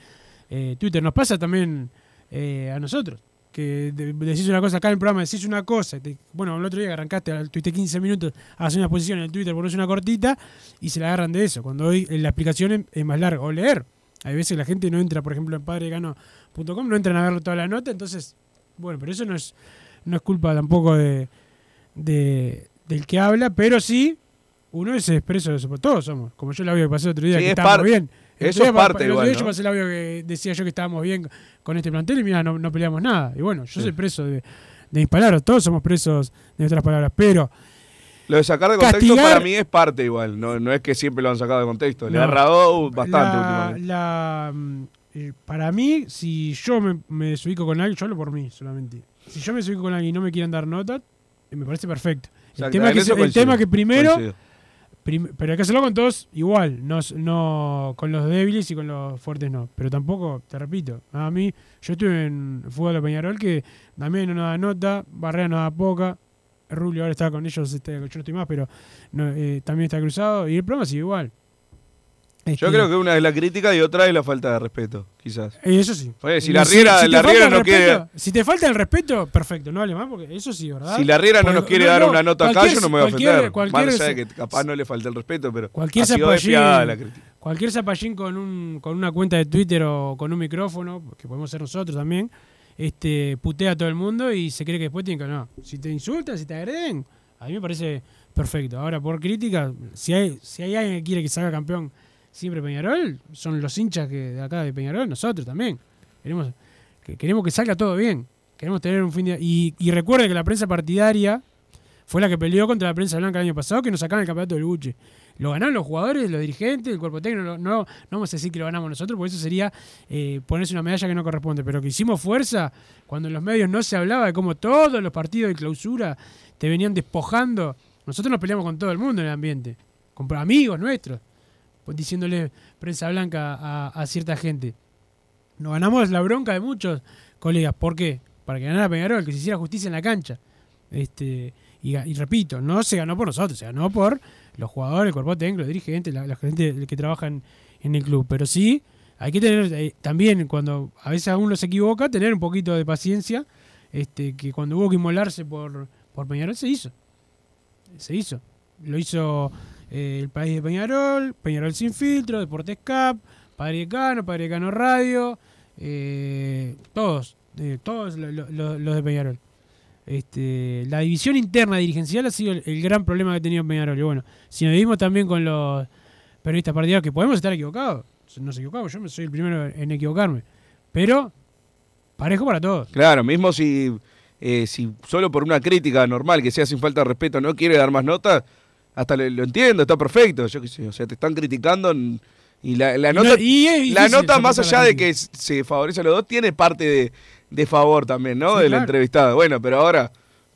eh, Twitter. Nos pasa también eh, a nosotros. Que de- decís una cosa acá en el programa, decís una cosa. te- bueno, el otro día que arrancaste, al tuite 15 minutos, haces una exposición en el Twitter, pones una cortita y se la agarran de eso. Cuando hoy la explicación es, es más larga. O leer. Hay veces la gente no entra, por ejemplo, en padregano.com, no entran a ver toda la nota. Entonces, bueno, pero eso no es, no es culpa tampoco de, de- del que habla, pero sí uno es expreso de eso. Todos somos. Como yo el audio que pasé el otro día, Sí, que es estábamos bien. Eso es pa- parte igual, ¿no? yo pasé el audio que decía yo que estábamos bien con este plantel y mira, no, no peleamos nada. Y bueno, yo Sí. soy preso de, de mis palabras. Todos somos presos de nuestras palabras. Pero Lo de sacar de contexto Castigar- para mí es parte igual. No, no es que siempre lo han sacado de contexto. Le ha errado bastante la- últimamente. la, mm, eh, para mí, si yo me, me desubico con alguien, yo hablo por mí solamente. Si yo me desubico con alguien y no me quieren dar nota, eh, me parece perfecto. El tema, que, el coincido, tema que primero, prim- pero hay que hacerlo con todos igual, no, no con los débiles y con los fuertes no. Pero tampoco, te repito, a mí, yo estuve en fútbol de Peñarol que también no da nota, Barrera no da poca, Rubio ahora está con ellos, este, yo no estoy más, pero no, eh, también está cruzado y el problema sigue igual. Yo Este, creo que una es la crítica y otra es la falta de respeto, quizás. Eh, Eso sí. Oye, si la Riera, si te la falta Riera el no respeto- quiere. Si te falta el respeto, perfecto, no hable más, porque eso sí, ¿verdad? Si la Riera no nos quiere dar una nota acá, yo no me voy a ofender. Cualquier, Más allá de que capaz no le falta el respeto, pero cualquier ha sido zapallín, despiadada la crítica. cualquier zapallín con, un, con una cuenta de Twitter o con un micrófono, que podemos ser nosotros también, este putea a todo el mundo y se cree que después tiene que no. Si te insultan, si te agreden, a mí me parece perfecto. Ahora, por crítica, si hay, si hay alguien que quiere que salga campeón siempre Peñarol, son los hinchas que de acá de Peñarol, nosotros también. Queremos que, queremos que salga todo bien. Queremos tener un fin de... Y, y recuerde que la prensa partidaria fue la que peleó contra la prensa blanca el año pasado, que nos sacaron el campeonato del Buche. Lo ganaron los jugadores, los dirigentes, el cuerpo técnico. No, no, vamos a decir que lo ganamos nosotros, porque eso sería eh, ponerse una medalla que no corresponde. Pero que hicimos fuerza cuando en los medios no se hablaba de cómo todos los partidos de clausura te venían despojando. Nosotros nos peleamos con todo el mundo en el ambiente, con amigos nuestros, diciéndole prensa blanca a, cierta gente. Nos ganamos la bronca de muchos colegas. ¿Por qué? Para que ganara Peñarol, que se hiciera justicia en la cancha. Este, y, repito, no se ganó por nosotros, se ganó por los jugadores, el cuerpo técnico, los dirigentes, la, gente que trabaja en, en el club. Pero sí, hay que tener eh, también, cuando a veces uno se equivoca, tener un poquito de paciencia. Este, que cuando hubo que inmolarse por, por Peñarol se hizo. Se hizo. Lo hizo eh, el país de Peñarol, Peñarol sin filtro, Deportes Cap, Padre Decano, Padre Decano Radio, eh, todos, eh, todos lo- lo- lo- los de Peñarol. Este, la división interna dirigencial ha sido el, gran problema que ha tenido Peñarol. Y bueno, si nos vimos también con los periodistas partidarios, que podemos estar equivocados, nos equivocamos, yo soy el primero en equivocarme, pero parejo para todos. Claro, mismo si, eh, si solo por una crítica normal que sea sin falta de respeto no quiere dar más notas, hasta lo entiendo, está perfecto. Yo qué sé, o sea, te están criticando y la, la Y no- nota, y la nota más allá de que se favorece a los dos, tiene parte de, de favor también, ¿no? Sí, de la entrevistada. Bueno, pero ahora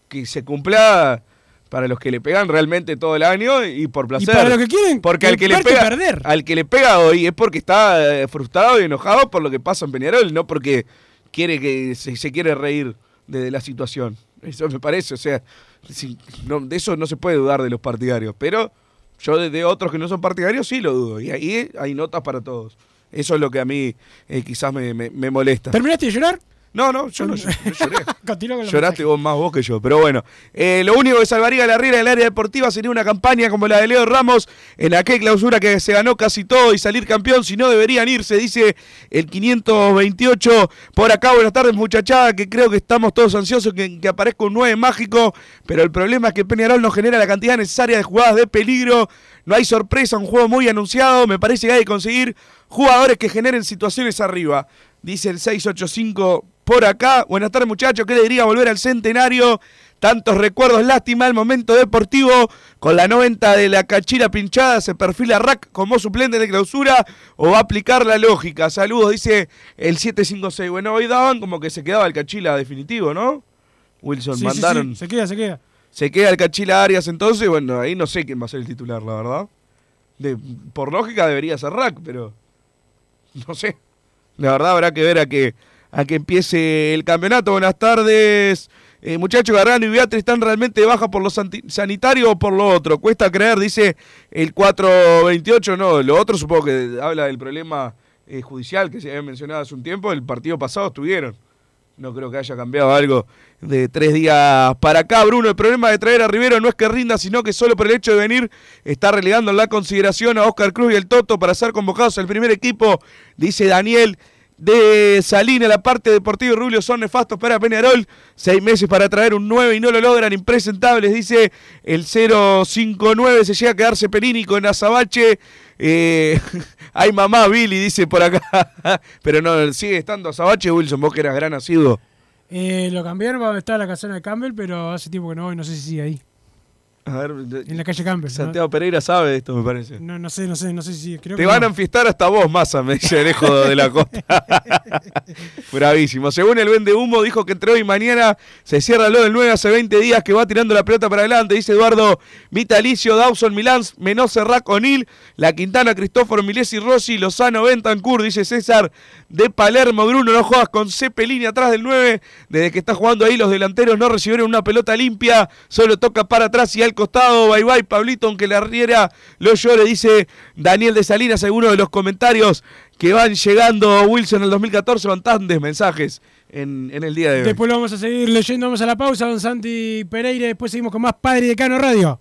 que se cumpla para los que le pegan realmente todo el año y por placer. para los que quieren porque al que le pega perder. al que le pega hoy es porque está eh, frustrado y enojado por lo que pasa en Peñarol, no porque quiere que se, se quiere reír de, de la situación. Eso me parece, o sea, no, de eso no se puede dudar de los partidarios, pero yo de, de otros que no son partidarios sí lo dudo, y ahí hay notas para todos. Eso es lo que a mí eh, quizás me, me- me molesta. ¿Terminaste de llorar? No, no, yo no, lloré. Continúa con los Lloraste vos más vos que yo, pero bueno. Eh, lo único que salvaría a la Riera del área deportiva sería una campaña como la de Leo Ramos en aquella clausura que se ganó casi todo y salir campeón, si no deberían irse, dice el 528 por acá. Buenas tardes muchachada, que creo que estamos todos ansiosos que, que aparezca un 9 mágico, pero el problema es que Peñarol no genera la cantidad necesaria de jugadas de peligro, no hay sorpresa, un juego muy anunciado, me parece que hay que conseguir jugadores que generen situaciones arriba. Dice el 685 por acá. Buenas tardes, muchachos. ¿Qué le diría volver al centenario? Tantos recuerdos, lástima el momento deportivo. Con la 90 de la cachira pinchada se perfila Rack como suplente de clausura o va a aplicar la lógica. Saludos, dice el 756. Bueno, hoy daban como que se quedaba el cachila definitivo, ¿no? Wilson, Sí, mandaron. sí, Se queda, se queda. Se queda el Cachila Arias entonces, bueno, ahí no sé quién va a ser el titular, la verdad. De, por lógica debería ser Rack, pero no sé. La verdad habrá que ver a que, a que empiece el campeonato. Buenas tardes. Eh, muchachos, Gargano y Beatriz están realmente de por lo sanitario o por lo otro. Cuesta creer, dice el 428. No, lo otro supongo que habla del problema eh, judicial que se había mencionado hace un tiempo. El partido pasado estuvieron. No creo que haya cambiado algo de tres días para acá. Bruno, el problema de traer a Rivero no es que rinda, sino que solo por el hecho de venir está relegando la consideración a Oscar Cruz y el Toto para ser convocados al primer equipo, dice Daniel de Salina. La parte deportiva y Rubio son nefastos para Peñarol. Seis meses para traer un 9 y no lo logran. Impresentables, dice el 059. Se llega a quedarse Perini con Azabache. Eh, ay, mamá, Billy, dice por acá. Pero no, sigue estando Azabache, Wilson, vos que eras gran asiduo. Eh, lo cambiaron para donde está la casona de Campbell, pero hace tiempo que no voy, no sé si sigue ahí. A ver, En la calle Campbell. ¿no? Santiago Pereira sabe de esto, me parece. No, no sé, no sé, no sé si. Creo Te que van no. a enfiestar hasta vos, Massa, me dice Alejo de la Costa. Bravísimo. Según el vende humo, dijo que entre hoy y mañana se cierra lo del 9 hace 20 días que va tirando la pelota para adelante. Dice Eduardo Vitalicio, Dawson, Milán, Menos, Serrac, O'Neill, La Quintana, Cristóforo, Milesi, Rossi, Lozano, Bentancur, dice César de Palermo. Bruno, no juegas con Cepelini atrás del 9. Desde que está jugando ahí, los delanteros no recibieron una pelota limpia. Solo toca para atrás y al costado. Bye bye, Pablito, aunque la riera lo llore, dice Daniel de Salinas. Algunos de los comentarios que van llegando Wilson en el 2014 bastantes mensajes en, en el día de hoy. Después lo vamos a seguir leyendo, vamos a la pausa, don Santi Pereira, y después seguimos con más Padre de Cano Radio.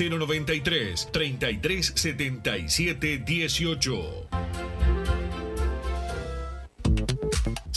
093 3377 18.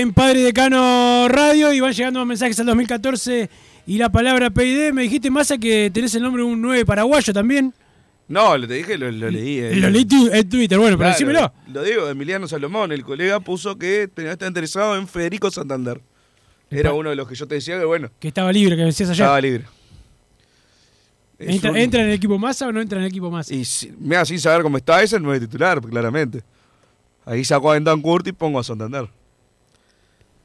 En Padre Decano Radio y van llegando más mensajes al 2014 y la palabra PID. Me dijiste, Massa, que tenés el nombre de un 9 paraguayo también. No, lo te dije, lo, lo leí. eh. Lo leí tu- en Twitter, bueno, pero Claro, decímelo. Lo digo, Emiliano Salomón, el colega puso que tenía estaba interesado en Federico Santander. Era uno de los que yo te decía que, bueno, Que estaba libre, que decías ayer. estaba libre. Es ¿Entra, un- ¿Entra en el equipo Massa o no entra en el equipo Massa? Y si- mira, sin saber cómo está, ese no es titular, claramente. Ahí sacó a Bentancur y pongo a Santander.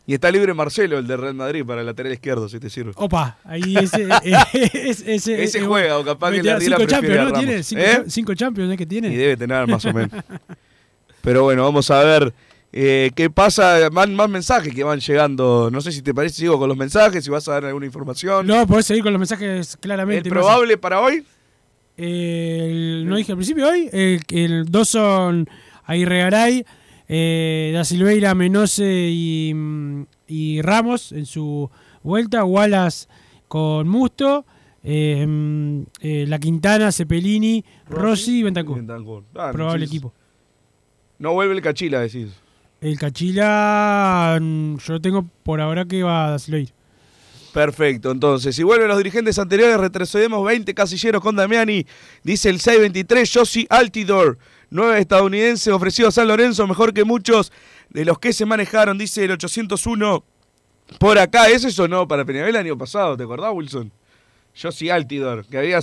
Y está libre Marcelo, el de Real Madrid, para el lateral izquierdo, si te sirve. Opa, ahí ese. eh, ese, ese, Ese eh, juega, o capaz que la Ardila Cinco champions, ¿no? ¿Tiene? Cinco, ¿Eh? cinco champions, ¿no? que tiene? Y debe tener más o menos. Pero bueno, vamos a ver eh, qué pasa. Más, más mensajes que van llegando. No sé si te parece, sigo con los mensajes, si vas a dar alguna información. No, podés seguir con los mensajes claramente. ¿El probable para hoy? El- no dije al principio hoy. El, el dos son Aguirre Garay, eh, Da Silveira, Menose y, mm, y Ramos en su vuelta. Wallace con Musto. eh, mm, eh, la Quintana, Cepelini, Rossi y Bentancur. Bentancur. Ah, Probable equipo. No vuelve el Cachila, decís. El Cachila, mm, yo tengo por ahora que va a Da Silveira. Perfecto, entonces, si vuelven los dirigentes anteriores, retrocedemos 20 casilleros con Damiani, dice el 623, Josie Altidor, nueve estadounidense ofrecido a San Lorenzo, mejor que muchos de los que se manejaron, dice el 801 por acá. Ese sonó para Peñarol el año pasado, ¿te acordás, Wilson? Josie Altidor, que había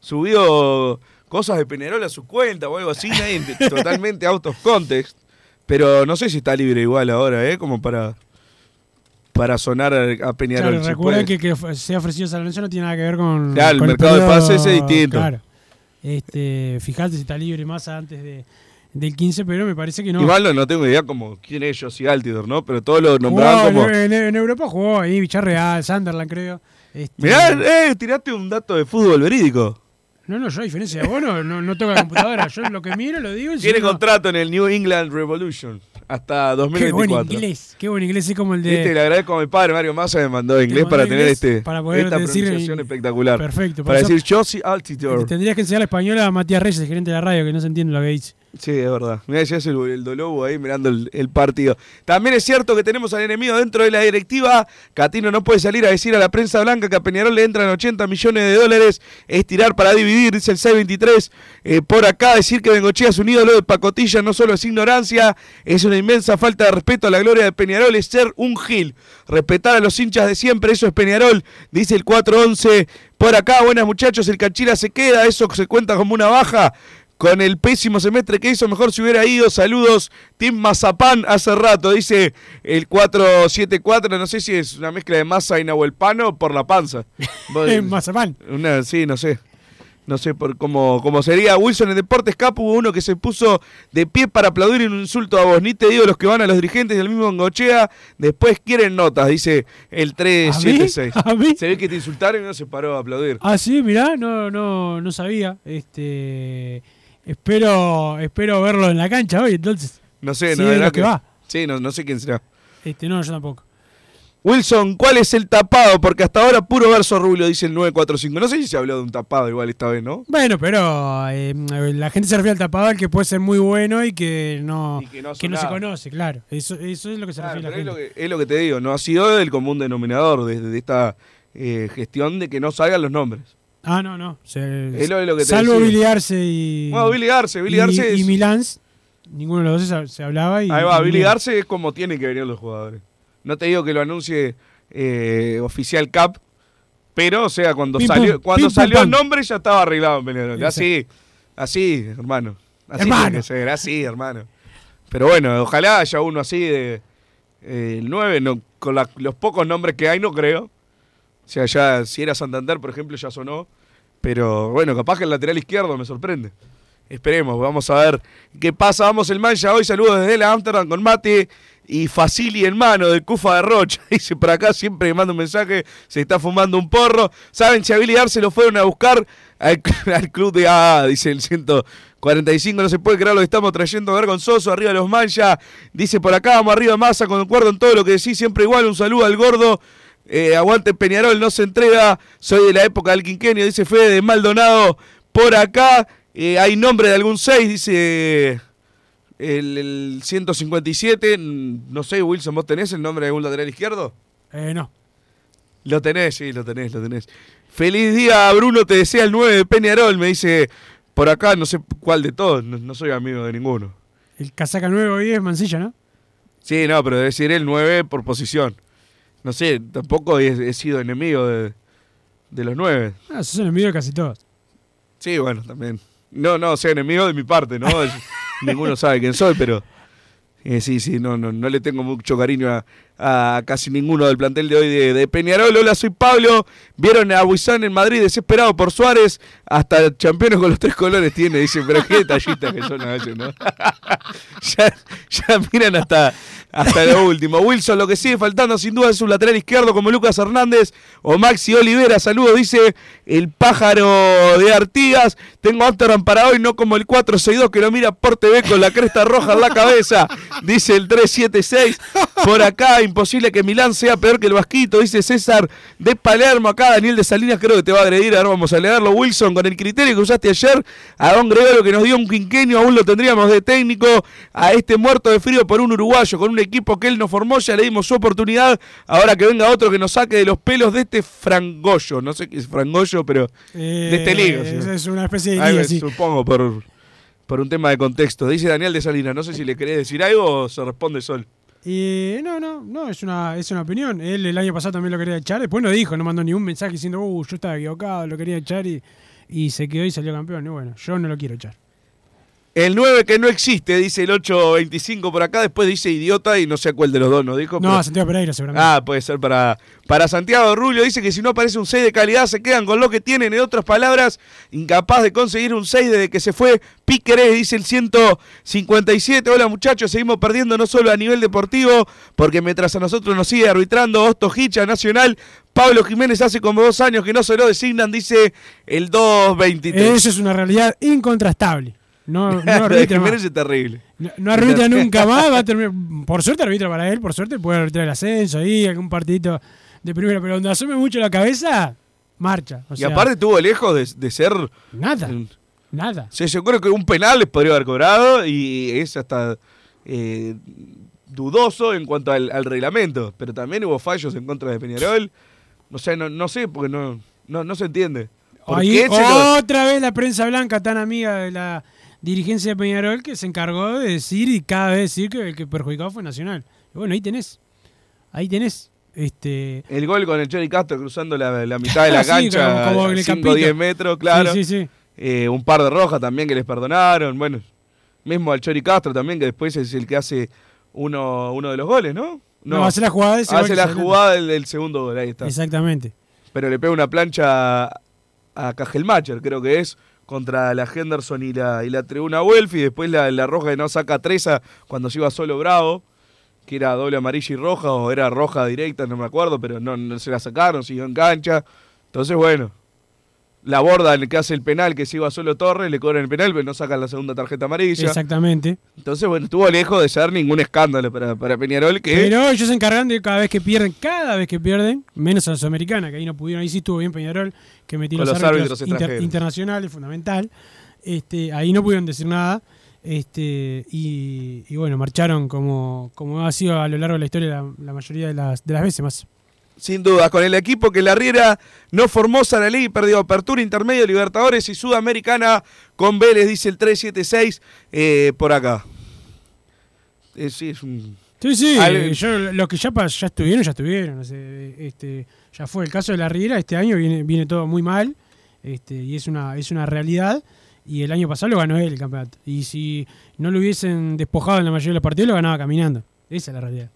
subido cosas de Peñarol a su cuenta o algo así, nadie- totalmente out of context. Pero no sé si está libre igual ahora, ¿eh? Como para para sonar a, Peñarol. Claro, si recuerden puede. que que sea ofrecido San Lorenzo no tiene nada que ver con. Claro, el mercado de periodo- pases es distinto. Claro. Este, fíjate si está libre más antes de, del 15, pero me parece que no. Igual no, no tengo idea como quién es Josie Altidor, ¿no? Pero todos lo nombraban como... en, en Europa jugó ahí, Villarreal, Sunderland, creo. Este, Mirá, eh, tiraste un dato de fútbol verídico. No, no, yo a diferencia de vos no, no, no tengo la computadora. Yo lo que miro lo digo. Tiene contrato en el New England Revolution hasta Qué buen 2024. inglés, qué buen inglés, es como el de. Viste, le agradezco a mi padre Mario Massa me mandó inglés para tener inglés este, para poder esta decir pronunciación en- espectacular. Perfecto, por Para eso- decir Josie Altidor. Tendrías que enseñar español a Matías Reyes, el gerente de la radio, que no se entiende lo que dice. Sí, es verdad. Mira, ya es el, Dolobo ahí mirando el, partido. También es cierto que tenemos al enemigo dentro de la directiva. Catino no puede salir a decir a la prensa blanca que a Peñarol le entran 80 millones de dólares. Es tirar para dividir, dice el 623. Eh, por acá decir que Bengochea es un ídolo de pacotilla no solo es ignorancia, es una inmensa falta de respeto a la gloria de Peñarol, es ser un gil. Respetar a los hinchas de siempre, eso es Peñarol, dice el 411. Por acá, buenas muchachos, el Canchila se queda, eso se cuenta como una baja con el pésimo semestre que hizo, mejor si hubiera ido. Saludos, Team Mazapán hace rato, dice el 474. No sé si es una mezcla de masa y nahuelpano por la panza. Mazapán. Una, sí, no sé. No sé por cómo, cómo sería. Wilson en Deportes Cap hubo uno que se puso de pie para aplaudir un insulto a vos. Ni te digo los que van a los dirigentes del mismo Ngochea. Después quieren notas, dice el 376. ¿A mí? Se ve que te insultaron y no se paró a aplaudir. Ah, sí, mirá, no, no, no sabía. Este, espero, espero verlo en la cancha hoy, entonces. No sé, Sí, no, verdad lo que va. Sí, no, no sé quién será. Este, no, yo tampoco. Wilson, ¿cuál es el tapado? Porque hasta ahora puro verso rubio, dice el 945. No sé si se habló de un tapado igual esta vez, ¿no? Bueno, pero eh, la gente se refiere al tapador que puede ser muy bueno y que no, que no que no se conoce, claro. Eso, eso es lo que se Claro, refiere pero la es, gente. lo que, es lo que te digo, no ha sido el común denominador desde de esta eh, gestión de que no salgan los nombres. Ah, no, no. se- Es lo- es lo que te salvo decía. Billy Arce y. Bueno, Billy Arce, Billy y- Arce Y, es- Milans. Ninguno de los dos se, hablaba. Y, Ahí va, y Billy. Arce es como tienen que venir los jugadores. No te digo que lo anuncie eh, oficial Cap, pero o sea, cuando Pim, salió, pum, cuando pim, pum, salió el nombre ya estaba arreglado en. Así, así, hermano. Así Hermano. tiene que ser, así, hermano. Pero bueno, ojalá haya uno así de eh, el 9, no, con la- los pocos nombres que hay, no creo. O sea, ya si era Santander, por ejemplo, ya sonó. Pero bueno, capaz que el lateral izquierdo me sorprende. Esperemos, vamos a ver qué pasa. Vamos el mancha hoy. Saludos desde la Amsterdam con Mate y Facili en mano del Cufa de Rocha. Dice por acá, siempre me manda un mensaje, se está fumando un porro. ¿Saben si a Billy Arce lo fueron a buscar al, club de AA? Dice el 145. No se puede creer lo que estamos trayendo vergonzoso. Arriba los mancha. Dice por acá, vamos arriba masa. Concuerdo en todo lo que decís. Siempre igual. Un saludo al gordo. Eh, aguante Peñarol, no se entrega. Soy de la época del quinquenio, dice Fede de Maldonado. Por acá eh, hay nombre de algún 6, dice el, el 157. Mm, No sé, Wilson, ¿vos tenés el nombre de algún lateral izquierdo? Eh, no. Lo tenés, sí, lo tenés, lo tenés. Feliz día, Bruno, te desea el 9 de Peñarol. Me dice por acá, no sé cuál de todos, no, no soy amigo de ninguno. El casaca nuevo hoy es Mancilla, ¿no? Sí, no, pero debe decir el 9 por posición. No sé, tampoco he, he sido enemigo de, de los 9. Ah, sos enemigo de casi todos. Sí, bueno, también. No, no, sea enemigo de mi parte, ¿no? Ninguno sabe quién soy, pero eh, sí, sí, no, no, no le tengo mucho cariño a, a casi ninguno del plantel de hoy de, Peñarol. Hola, soy Pablo. Vieron a Buizán en Madrid desesperado por Suárez. Hasta campeones con los tres colores tiene. Dice, pero qué detallistas que son a veces, ¿no? ya, ya miran hasta, hasta lo último. Wilson, lo que sigue faltando sin duda es un lateral izquierdo como Lucas Hernández o Maxi Olivera. Saludos, dice el pájaro de Artigas. Tengo Amsterdam para hoy, no como el 462 que lo mira por TV con la cresta roja en la cabeza. Dice el 376. Por acá, imposible que Milán sea peor que el Vasquito, dice César de Palermo. Acá Daniel de Salinas creo que te va a agredir. Ahora vamos a leerlo. Wilson, con el criterio que usaste ayer, a Don Gregorio que nos dio un quinquenio, aún lo tendríamos de técnico. A este muerto de frío por un uruguayo, con un equipo que él nos formó, ya le dimos su oportunidad. Ahora que venga otro que nos saque de los pelos de este frangollo. No sé qué es frangollo, pero de este. Eh, ¿sí? es, una especie de liga, sí. Supongo, por, por un tema de contexto. Dice Daniel de Salinas, no sé si le querés decir algo o se responde sol. Y no, no, no, es una, es una opinión. Él el año pasado también lo quería echar, después no dijo, no mandó ningún mensaje diciendo, uh, yo estaba equivocado, lo quería echar y se quedó y salió campeón. Y bueno, yo no lo quiero echar. El 9 que no existe, dice el 825 por acá, después dice idiota y no sé cuál de los dos nos dijo. No, pero- Santiago Pereira seguramente. Ah, puede ser para, para Santiago Rulio. Dice que si no aparece un 6 de calidad se quedan con lo que tienen. En otras palabras, incapaz de conseguir un 6 desde que se fue Piquerés, dice el 157. Hola muchachos, seguimos perdiendo no solo a nivel deportivo, porque mientras a nosotros nos sigue arbitrando Osto Hicha Nacional, Pablo Jiménez hace como dos años que no se lo designan, dice el 223. Eso es una realidad incontrastable. No, no arbitra. Jiménez es terrible. No, no arbitra nunca más, va a terminar. Por suerte arbitra para él, por suerte puede arbitrar el ascenso ahí, algún partidito de primera, pero donde asume mucho la cabeza, marcha. O y sea, aparte estuvo lejos de, de ser... Nada, nada. Sí, yo creo que un penal les podría haber cobrado y es hasta eh, dudoso en cuanto al, al reglamento. Pero también hubo fallos en contra de Peñarol. No sé, no, no sé, porque no, no, no se entiende. ¿Por Ahí, qué se lo- otra vez la prensa blanca tan amiga de la dirigencia de Peñarol que se encargó de decir y cada vez decir que el que perjudicado fue Nacional. Y bueno, ahí tenés. Ahí tenés. Este, El gol con el Chori Castro cruzando la, la mitad de la Sí, cancha, como- como en el 5 o campito. 10 metros, claro. Sí, sí, sí. Eh, un par de rojas también que les perdonaron. Bueno, mismo al Chori Castro también, que después es el que hace uno, uno de los goles, ¿no? No, hace la jugada ese gol Hace la jugada del, del segundo gol, ahí está. Exactamente. Pero le pega una plancha a, a Cajelmacher, creo que es, contra la Henderson y la, y la tribuna Welf. Y después la, la roja que no saca Treza cuando se iba solo Bravo, que era doble amarilla y roja, o era roja directa, no me acuerdo, pero no, no se la sacaron, siguió en cancha. Entonces, bueno, la borda en el que hace el penal, que se iba solo Torres, le cobran el penal, pero no sacan la segunda tarjeta amarilla. Exactamente. Entonces, bueno, estuvo lejos de ser ningún escándalo para, para Peñarol, que... Pero ellos se encargan de cada vez que pierden, cada vez que pierden, menos a la Sudamericana, que ahí no pudieron, ahí sí estuvo bien Peñarol, que metió los, los árbitros, árbitros inter- internacionales, fundamental. Este, ahí no pudieron decir nada. Este, y, y bueno, marcharon como, como ha sido a lo largo de la historia la, la mayoría de las, de las veces más. Sin duda, con el equipo que la Riera no formó Saralí, perdió Apertura, Intermedio, Libertadores y Sudamericana con Vélez, dice el 376 eh, por acá. Eh, sí, es un... Sí, sí, Al- eh, yo, los que ya, estuvieron, ya estuvieron. este, ya fue el caso de la Riera, este año viene, viene todo muy mal este, y es una, es una realidad. Y el año pasado lo ganó él el campeonato. Y si no lo hubiesen despojado en la mayoría de los partidos, lo ganaba caminando. Esa es la realidad.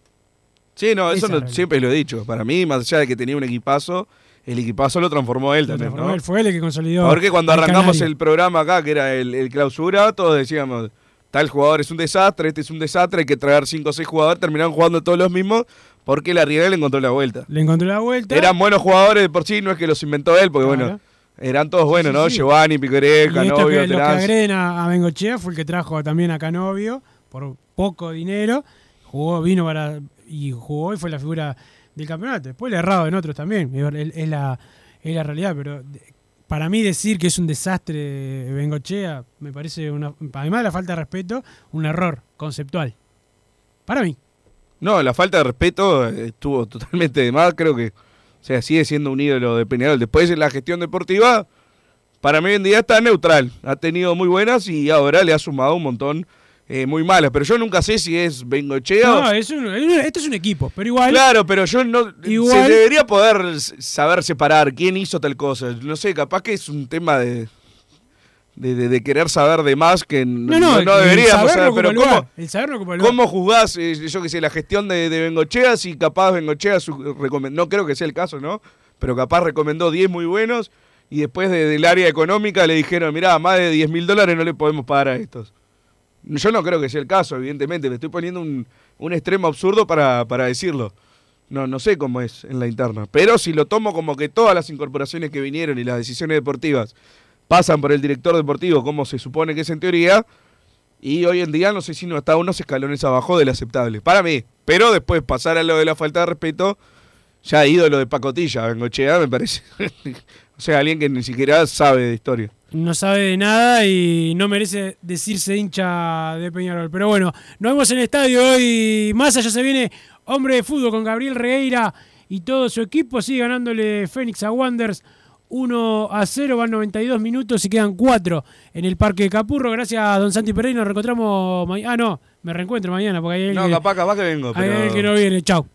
Sí, no, eso no- siempre lo he dicho. Para mí, más allá de que tenía un equipazo, el equipazo lo transformó él también, transformó ¿no? él, fue él el que consolidó. Porque cuando arrancamos Canario. el programa acá, que era el, el clausura, todos decíamos, tal jugador es un desastre, este es un desastre, hay que traer 5 o 6 jugadores, terminaron jugando todos los mismos, porque la Riera le encontró la vuelta. Le encontró la vuelta. Eran buenos jugadores de por sí, no es que los inventó él, porque Claro. bueno, eran todos buenos, sí, ¿no? sí. Giovanni, esto Canovio, los que a, a Bengochea fue el que trajo también a Canovio por poco dinero. Jugó, vino para y jugó y fue la figura del campeonato. Después le ha errado en otros también. Es, la, es la realidad. Pero para mí decir que es un desastre Bengochea me parece, una, además de la falta de respeto, un error conceptual. Para mí. No, la falta de respeto eh, estuvo totalmente de más, creo que, o sea, sigue siendo un ídolo de Peñarol. Después en la gestión deportiva, para mí hoy en día está neutral. Ha tenido muy buenas y ahora le ha sumado un montón eh, muy malas. Pero yo nunca sé si es Bengochea No, o... es un- es un- esto es un equipo, pero igual. Claro, pero yo no... Igual- Se debería poder saber separar quién hizo tal cosa. No sé, capaz que es un tema de... De, de- de querer saber de más que No, no, no, deberíamos saber pero ¿cómo, el. ¿Cómo juzgás, eh, yo qué sé, la gestión de, de Bengochea? Si capaz Bengochea su- no creo que sea el caso, ¿no? Pero capaz recomendó 10 muy buenos y después de- del área económica le dijeron, mirá, más de 10 mil dólares no le podemos pagar a estos. Yo no creo que sea el caso, evidentemente. Me estoy poniendo un, un extremo absurdo para, para decirlo. No, no sé cómo es en la interna. Pero si lo tomo como que todas las incorporaciones que vinieron y las decisiones deportivas pasan por el director deportivo, como se supone que es en teoría, y hoy en día no sé si no está unos escalones abajo del aceptable. Para mí. Pero después pasar a lo de la falta de respeto, ya ídolo de pacotilla, Bengochea, me parece. o sea, alguien que ni siquiera sabe de historia. No sabe de nada y no merece decirse hincha de Peñarol. Pero bueno, nos vemos en el estadio hoy. Más allá se viene hombre de fútbol con Gabriel Regueira y todo su equipo. Sigue ganándole Fénix a Wanderers 1 a 0. Van 92 minutos y quedan 4 en el Parque de Capurro. Gracias a don Santi Pereira. Nos reencontramos mañana. Ah, no, me reencuentro mañana porque hay No, capaz, capaz que vengo. hay Pero... alguien que no viene. Chau.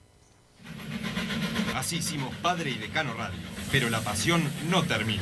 Así hicimos Padre y Decano Radio, pero la pasión no termina.